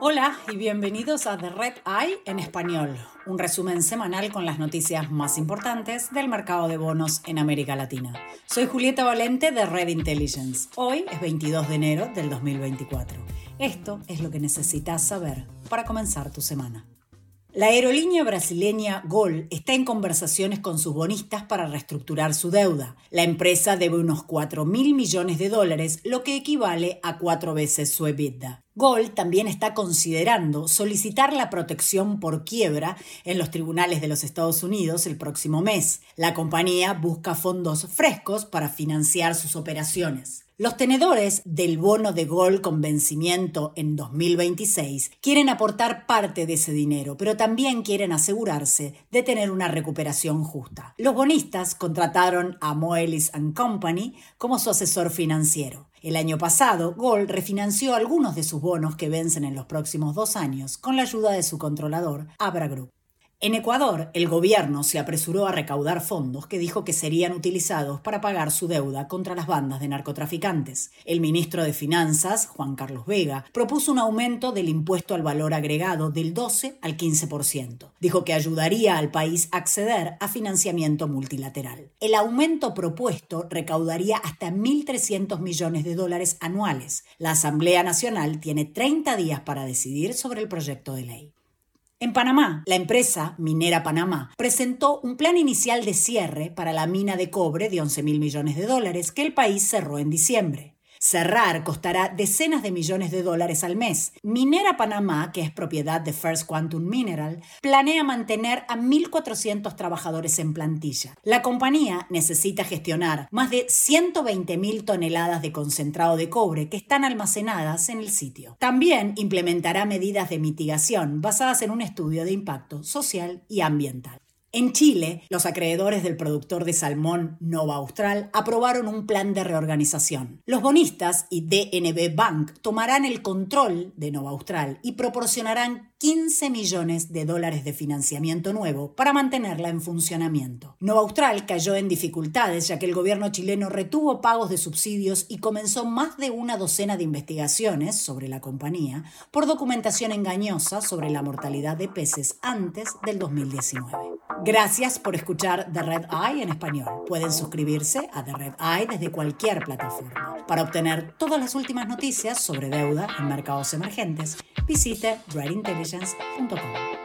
Hola y bienvenidos a The Red Eye en español, un resumen semanal con las noticias más importantes del mercado de bonos en América Latina. Soy Julieta Valente de Red Intelligence. Hoy es 22 de enero del 2024. Esto es lo que necesitas saber para comenzar tu semana. La aerolínea brasileña Gol está en conversaciones con sus bonistas para reestructurar su deuda. La empresa debe unos 4 mil millones de dólares, lo que equivale a cuatro veces su EBITDA. Gol también está considerando solicitar la protección por quiebra en los tribunales de los Estados Unidos el próximo mes. La compañía busca fondos frescos para financiar sus operaciones. Los tenedores del bono de Gol con vencimiento en 2026 quieren aportar parte de ese dinero, pero también quieren asegurarse de tener una recuperación justa. Los bonistas contrataron a Moelis Company como su asesor financiero. El año pasado, Gold refinanció algunos de sus bonos que vencen en los próximos dos años con la ayuda de su controlador, Abra Group. En Ecuador, el gobierno se apresuró a recaudar fondos que dijo que serían utilizados para pagar su deuda contra las bandas de narcotraficantes. El ministro de Finanzas, Juan Carlos Vega, propuso un aumento del impuesto al valor agregado del 12 al 15%. Dijo que ayudaría al país a acceder a financiamiento multilateral. El aumento propuesto recaudaría hasta 1.300 millones de dólares anuales. La Asamblea Nacional tiene 30 días para decidir sobre el proyecto de ley. En Panamá, la empresa Minera Panamá presentó un plan inicial de cierre para la mina de cobre de 11 mil millones de dólares que el país cerró en diciembre. Cerrar costará decenas de millones de dólares al mes. Minera Panamá, que es propiedad de First Quantum Mineral, planea mantener a 1.400 trabajadores en plantilla. La compañía necesita gestionar más de 120.000 toneladas de concentrado de cobre que están almacenadas en el sitio. También implementará medidas de mitigación basadas en un estudio de impacto social y ambiental. En Chile, los acreedores del productor de salmón Nova Austral aprobaron un plan de reorganización. Los bonistas y DNB Bank tomarán el control de Nova Austral y proporcionarán 15 millones de dólares de financiamiento nuevo para mantenerla en funcionamiento. Nova Austral cayó en dificultades ya que el gobierno chileno retuvo pagos de subsidios y comenzó más de una docena de investigaciones sobre la compañía por documentación engañosa sobre la mortalidad de peces antes del 2019. Gracias por escuchar The Red Eye en español. Pueden suscribirse a The Red Eye desde cualquier plataforma. Para obtener todas las últimas noticias sobre deuda en mercados emergentes, visite redintelligence.com.